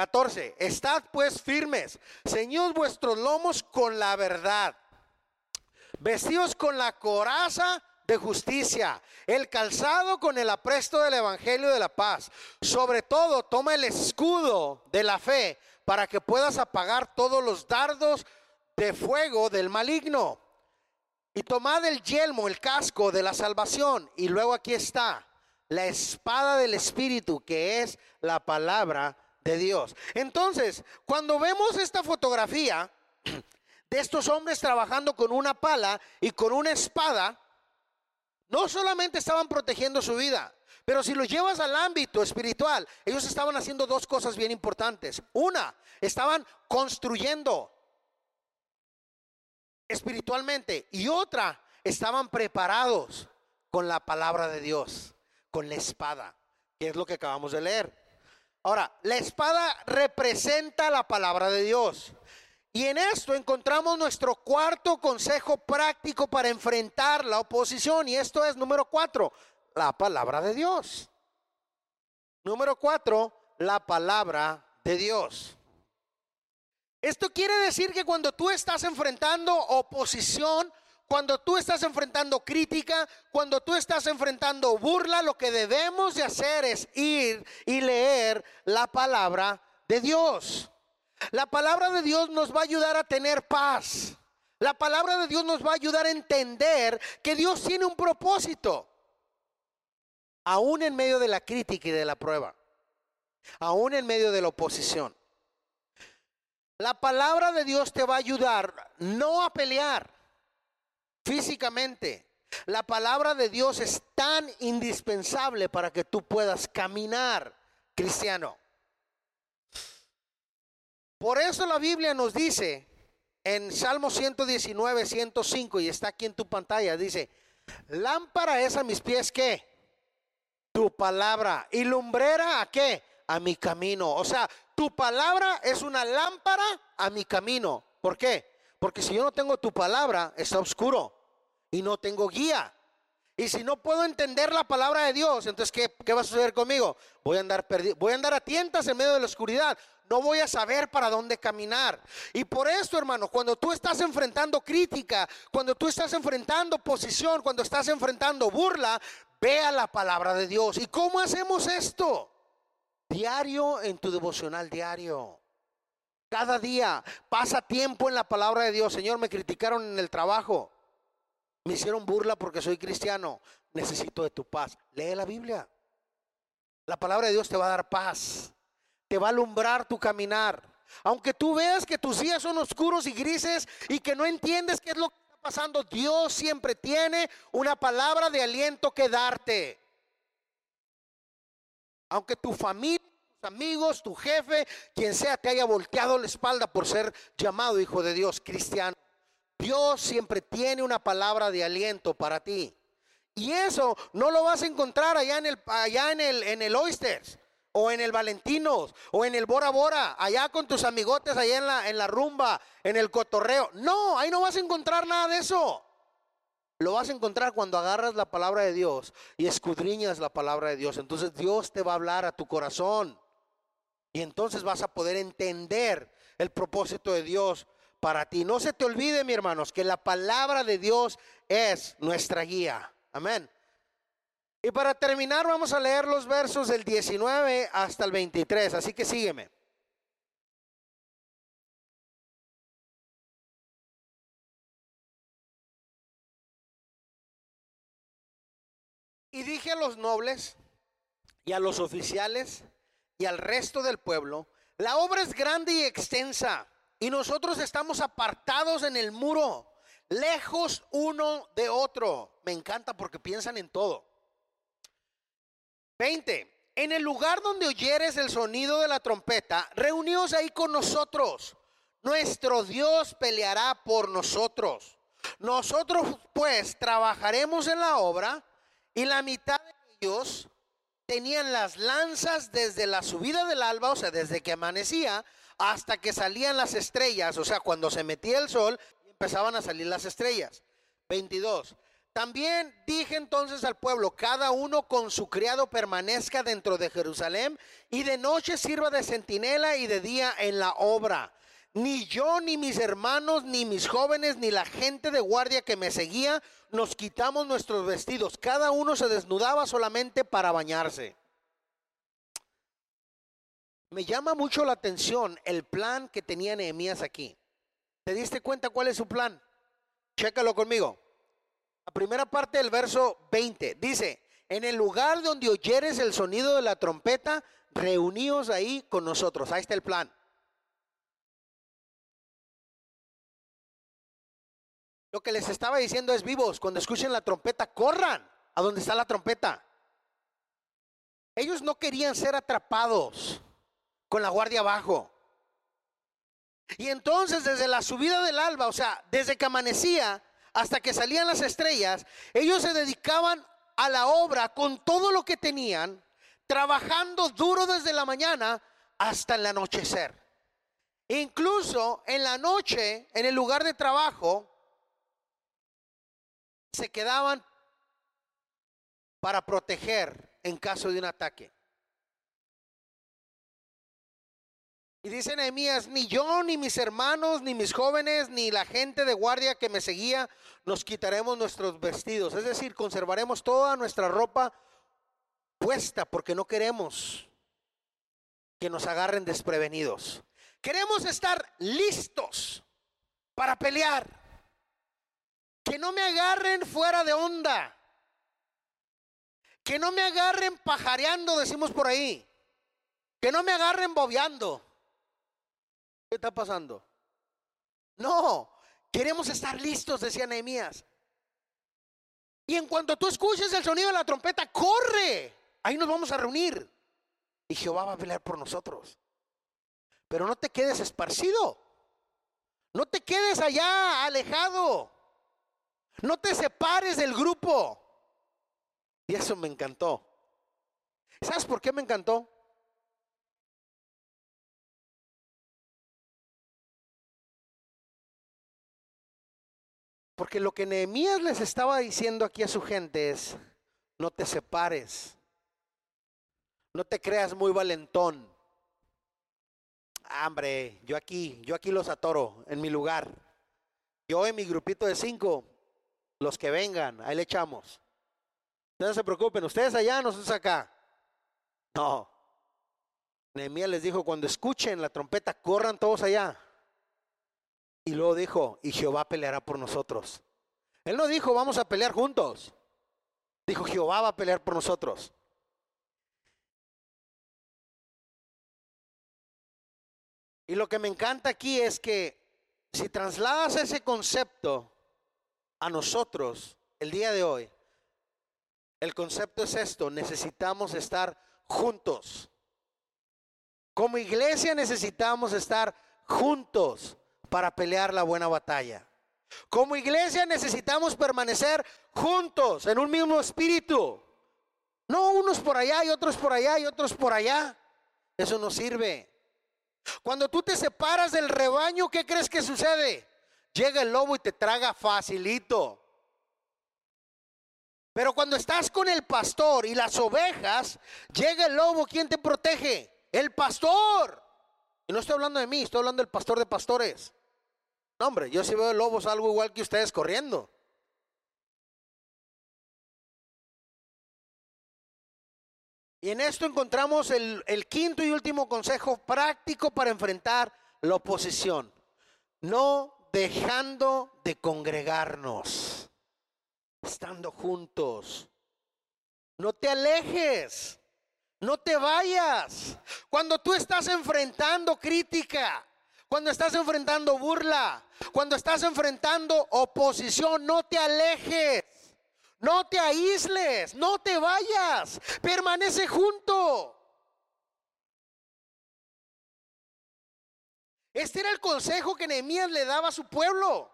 14. Estad pues firmes, ceñid vuestros lomos con la verdad, vestidos con la coraza de justicia, el calzado con el apresto del evangelio de la paz. Sobre todo, toma el escudo de la fe para que puedas apagar todos los dardos de fuego del maligno. Y tomad el yelmo, el casco de la salvación. Y luego aquí está la espada del Espíritu, que es la palabra de Dios. Entonces, cuando vemos esta fotografía de estos hombres trabajando con una pala y con una espada, no solamente estaban protegiendo su vida, pero si lo llevas al ámbito espiritual, ellos estaban haciendo dos cosas bien importantes. Una, estaban construyendo espiritualmente y otra, estaban preparados con la palabra de Dios, con la espada, que es lo que acabamos de leer. Ahora, la espada representa la palabra de Dios. Y en esto encontramos nuestro cuarto consejo práctico para enfrentar la oposición. Y esto es número cuatro, la palabra de Dios. Número cuatro, la palabra de Dios. Esto quiere decir que cuando tú estás enfrentando oposición, cuando tú estás enfrentando crítica, cuando tú estás enfrentando burla, lo que debemos de hacer es ir y leer la palabra de Dios. La palabra de Dios nos va a ayudar a tener paz. La palabra de Dios nos va a ayudar a entender que Dios tiene un propósito aún en medio de la crítica y de la prueba, aún en medio de la oposición. La palabra de Dios te va a ayudar no a pelear físicamente. La palabra de Dios es tan indispensable para que tú puedas caminar, cristiano. Por eso la Biblia nos dice en Salmo 119, 105, y está aquí en tu pantalla, dice, lámpara es a mis pies, ¿qué? Tu palabra. ¿Y lumbrera a qué? A mi camino. O sea, tu palabra es una lámpara a mi camino. ¿Por qué? Porque si yo no tengo tu palabra, está oscuro y no tengo guía. Y si no puedo entender la palabra de Dios, entonces ¿qué, qué va a suceder conmigo? Voy a andar perdido, voy a andar a tientas en medio de la oscuridad. No voy a saber para dónde caminar. Y por esto, hermano, cuando tú estás enfrentando crítica, cuando tú estás enfrentando posición, cuando estás enfrentando burla, vea la palabra de Dios. ¿Y cómo hacemos esto? Diario en tu devocional diario. Cada día pasa tiempo en la palabra de Dios. Señor, me criticaron en el trabajo. Me hicieron burla porque soy cristiano. Necesito de tu paz. Lee la Biblia. La palabra de Dios te va a dar paz. Te va a alumbrar tu caminar. Aunque tú veas que tus días son oscuros y grises y que no entiendes qué es lo que está pasando, Dios siempre tiene una palabra de aliento que darte. Aunque tu familia, tus amigos, tu jefe, quien sea, te haya volteado la espalda por ser llamado hijo de Dios, cristiano. Dios siempre tiene una palabra de aliento para ti. Y eso no lo vas a encontrar allá en el, allá en el, en el Oysters, o en el Valentinos, o en el Bora Bora, allá con tus amigotes, allá en la, en la rumba, en el cotorreo. No, ahí no vas a encontrar nada de eso. Lo vas a encontrar cuando agarras la palabra de Dios y escudriñas la palabra de Dios. Entonces Dios te va a hablar a tu corazón. Y entonces vas a poder entender el propósito de Dios para ti. No se te olvide, mi hermanos, que la palabra de Dios es nuestra guía. Amén. Y para terminar vamos a leer los versos del 19 hasta el 23, así que sígueme. Y dije a los nobles y a los oficiales y al resto del pueblo, la obra es grande y extensa y nosotros estamos apartados en el muro, lejos uno de otro. Me encanta porque piensan en todo. 20. En el lugar donde oyeres el sonido de la trompeta, reuníos ahí con nosotros. Nuestro Dios peleará por nosotros. Nosotros pues trabajaremos en la obra y la mitad de ellos tenían las lanzas desde la subida del alba, o sea, desde que amanecía, hasta que salían las estrellas, o sea, cuando se metía el sol, empezaban a salir las estrellas. 22. También dije entonces al pueblo, cada uno con su criado permanezca dentro de Jerusalén y de noche sirva de centinela y de día en la obra. Ni yo, ni mis hermanos, ni mis jóvenes, ni la gente de guardia que me seguía, nos quitamos nuestros vestidos. Cada uno se desnudaba solamente para bañarse. Me llama mucho la atención el plan que tenía Nehemías aquí. ¿Te diste cuenta cuál es su plan? Chécalo conmigo. La primera parte del verso 20 dice, en el lugar donde oyeres el sonido de la trompeta, reuníos ahí con nosotros. Ahí está el plan. Lo que les estaba diciendo es vivos, cuando escuchen la trompeta, corran a donde está la trompeta. Ellos no querían ser atrapados con la guardia abajo. Y entonces desde la subida del alba, o sea, desde que amanecía hasta que salían las estrellas, ellos se dedicaban a la obra con todo lo que tenían, trabajando duro desde la mañana hasta el anochecer. Incluso en la noche, en el lugar de trabajo, se quedaban para proteger en caso de un ataque. Y dice Nehemías, ni yo, ni mis hermanos, ni mis jóvenes, ni la gente de guardia que me seguía, nos quitaremos nuestros vestidos. Es decir, conservaremos toda nuestra ropa puesta porque no queremos que nos agarren desprevenidos. Queremos estar listos para pelear. Que no me agarren fuera de onda. Que no me agarren pajareando, decimos por ahí. Que no me agarren bobeando ¿Qué está pasando? No, queremos estar listos, decía Nehemías. Y en cuanto tú escuches el sonido de la trompeta, corre. Ahí nos vamos a reunir. Y Jehová va a pelear por nosotros. Pero no te quedes esparcido. No te quedes allá alejado. No te separes del grupo. Y eso me encantó. ¿Sabes por qué me encantó? Porque lo que Nehemías les estaba diciendo aquí a su gente es, no te separes, no te creas muy valentón. Hambre, yo aquí, yo aquí los atoro en mi lugar. Yo en mi grupito de cinco, los que vengan, ahí le echamos. no se preocupen, ustedes allá, nosotros acá. No. Nehemías les dijo, cuando escuchen la trompeta, corran todos allá. Y luego dijo, y Jehová peleará por nosotros. Él no dijo, vamos a pelear juntos. Dijo, Jehová va a pelear por nosotros. Y lo que me encanta aquí es que si trasladas ese concepto a nosotros el día de hoy, el concepto es esto, necesitamos estar juntos. Como iglesia necesitamos estar juntos para pelear la buena batalla. Como iglesia necesitamos permanecer juntos en un mismo espíritu. No unos por allá y otros por allá y otros por allá. Eso no sirve. Cuando tú te separas del rebaño, ¿qué crees que sucede? Llega el lobo y te traga facilito. Pero cuando estás con el pastor y las ovejas, llega el lobo, ¿quién te protege? El pastor. Y no estoy hablando de mí, estoy hablando del pastor de pastores. No, hombre, yo si veo lobos algo igual que ustedes corriendo. Y en esto encontramos el, el, quinto y último consejo práctico para enfrentar la oposición. No dejando de congregarnos, estando juntos. No te alejes, no te vayas. Cuando tú estás enfrentando crítica, cuando estás enfrentando burla, cuando estás enfrentando oposición, no te alejes. No te aísles, no te vayas, permanece junto. Este era el consejo que Nehemías le daba a su pueblo.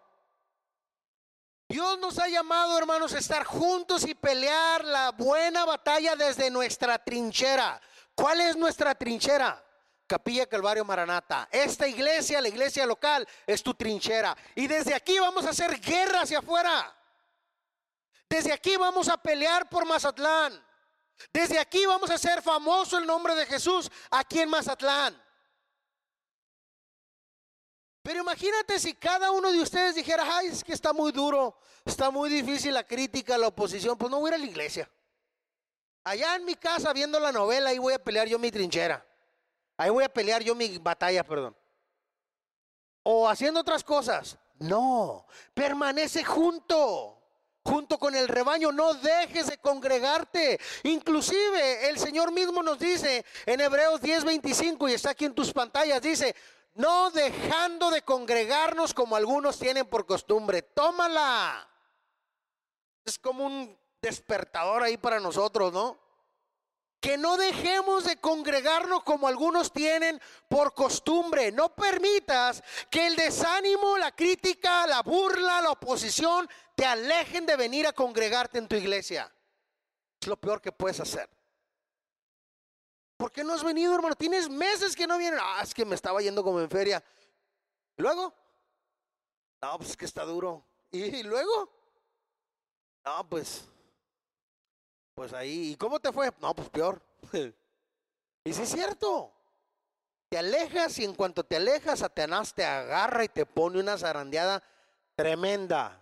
Dios nos ha llamado, hermanos, a estar juntos y pelear la buena batalla desde nuestra trinchera. ¿Cuál es nuestra trinchera? Capilla Calvario Maranata. Esta iglesia, la iglesia local, es tu trinchera. Y desde aquí vamos a hacer guerra hacia afuera. Desde aquí vamos a pelear por Mazatlán. Desde aquí vamos a hacer famoso el nombre de Jesús aquí en Mazatlán. Pero imagínate si cada uno de ustedes dijera, ay, es que está muy duro, está muy difícil la crítica, la oposición, pues no voy a ir a la iglesia. Allá en mi casa viendo la novela, ahí voy a pelear yo mi trinchera. Ahí voy a pelear yo mi batalla, perdón. O haciendo otras cosas. No, permanece junto junto con el rebaño, no dejes de congregarte. Inclusive el Señor mismo nos dice en Hebreos 10:25 y está aquí en tus pantallas, dice, no dejando de congregarnos como algunos tienen por costumbre. Tómala. Es como un despertador ahí para nosotros, ¿no? Que no dejemos de congregarnos como algunos tienen por costumbre. No permitas que el desánimo, la crítica, la burla, la oposición te alejen de venir a congregarte en tu iglesia. Es lo peor que puedes hacer. ¿Por qué no has venido, hermano? Tienes meses que no vienes. Ah, es que me estaba yendo como en feria. luego? No, pues que está duro. ¿Y luego? No, pues pues ahí, ¿y cómo te fue? No, pues peor. (laughs) y si es cierto. Te alejas y en cuanto te alejas, Satanás te agarra y te pone una zarandeada tremenda.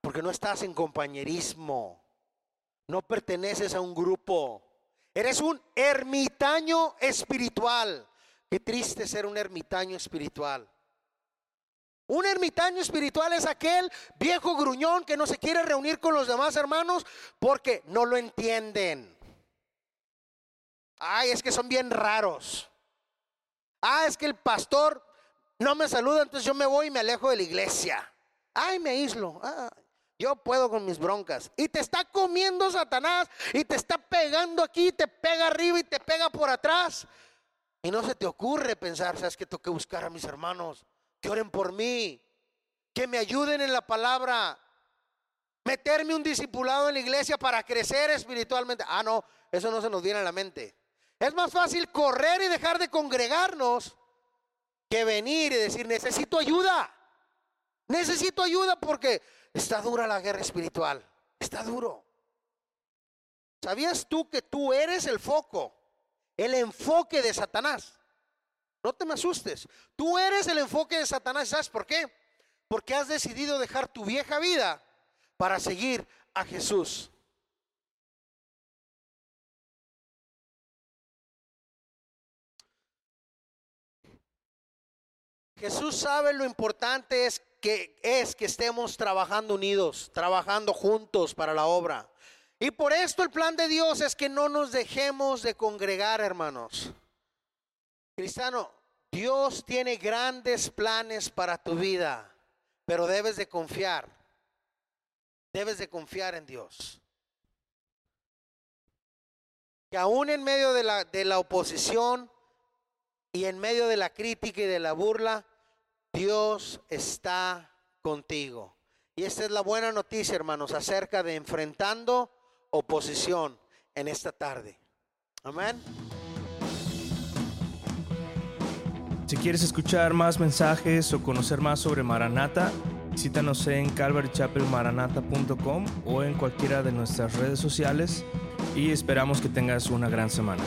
Porque no estás en compañerismo. No perteneces a un grupo. Eres un ermitaño espiritual. Qué triste ser un ermitaño espiritual. Un ermitaño espiritual es aquel viejo gruñón que no se quiere reunir con los demás hermanos porque no lo entienden. Ay, es que son bien raros. Ah, es que el pastor no me saluda, entonces yo me voy y me alejo de la iglesia. Ay, me aíslo. Ah, yo puedo con mis broncas. Y te está comiendo Satanás y te está pegando aquí, te pega arriba y te pega por atrás. Y no se te ocurre pensar, sabes que tengo que buscar a mis hermanos, que oren por mí, que me ayuden en la palabra, meterme un discipulado en la iglesia para crecer espiritualmente. Ah, no, eso no se nos viene a la mente. Es más fácil correr y dejar de congregarnos que venir y decir, necesito ayuda. Necesito ayuda porque está dura la guerra espiritual. Está duro. ¿Sabías tú que tú eres el foco, el enfoque de Satanás? No te me asustes. Tú eres el enfoque de Satanás. ¿Sabes por qué? Porque has decidido dejar tu vieja vida para seguir a Jesús. Jesús sabe lo importante es que es que estemos trabajando unidos, trabajando juntos para la obra. Y por esto el plan de Dios es que no nos dejemos de congregar, hermanos. Cristiano, Dios tiene grandes planes para tu vida, pero debes de confiar. Debes de confiar en Dios. Que aún en medio de la, de la oposición y en medio de la crítica y de la burla, Dios está contigo. Y esta es la buena noticia, hermanos, acerca de enfrentando oposición en esta tarde. Amén. Si quieres escuchar más mensajes o conocer más sobre Maranata, visítanos en calvarychapelmaranata.com o en cualquiera de nuestras redes sociales y esperamos que tengas una gran semana.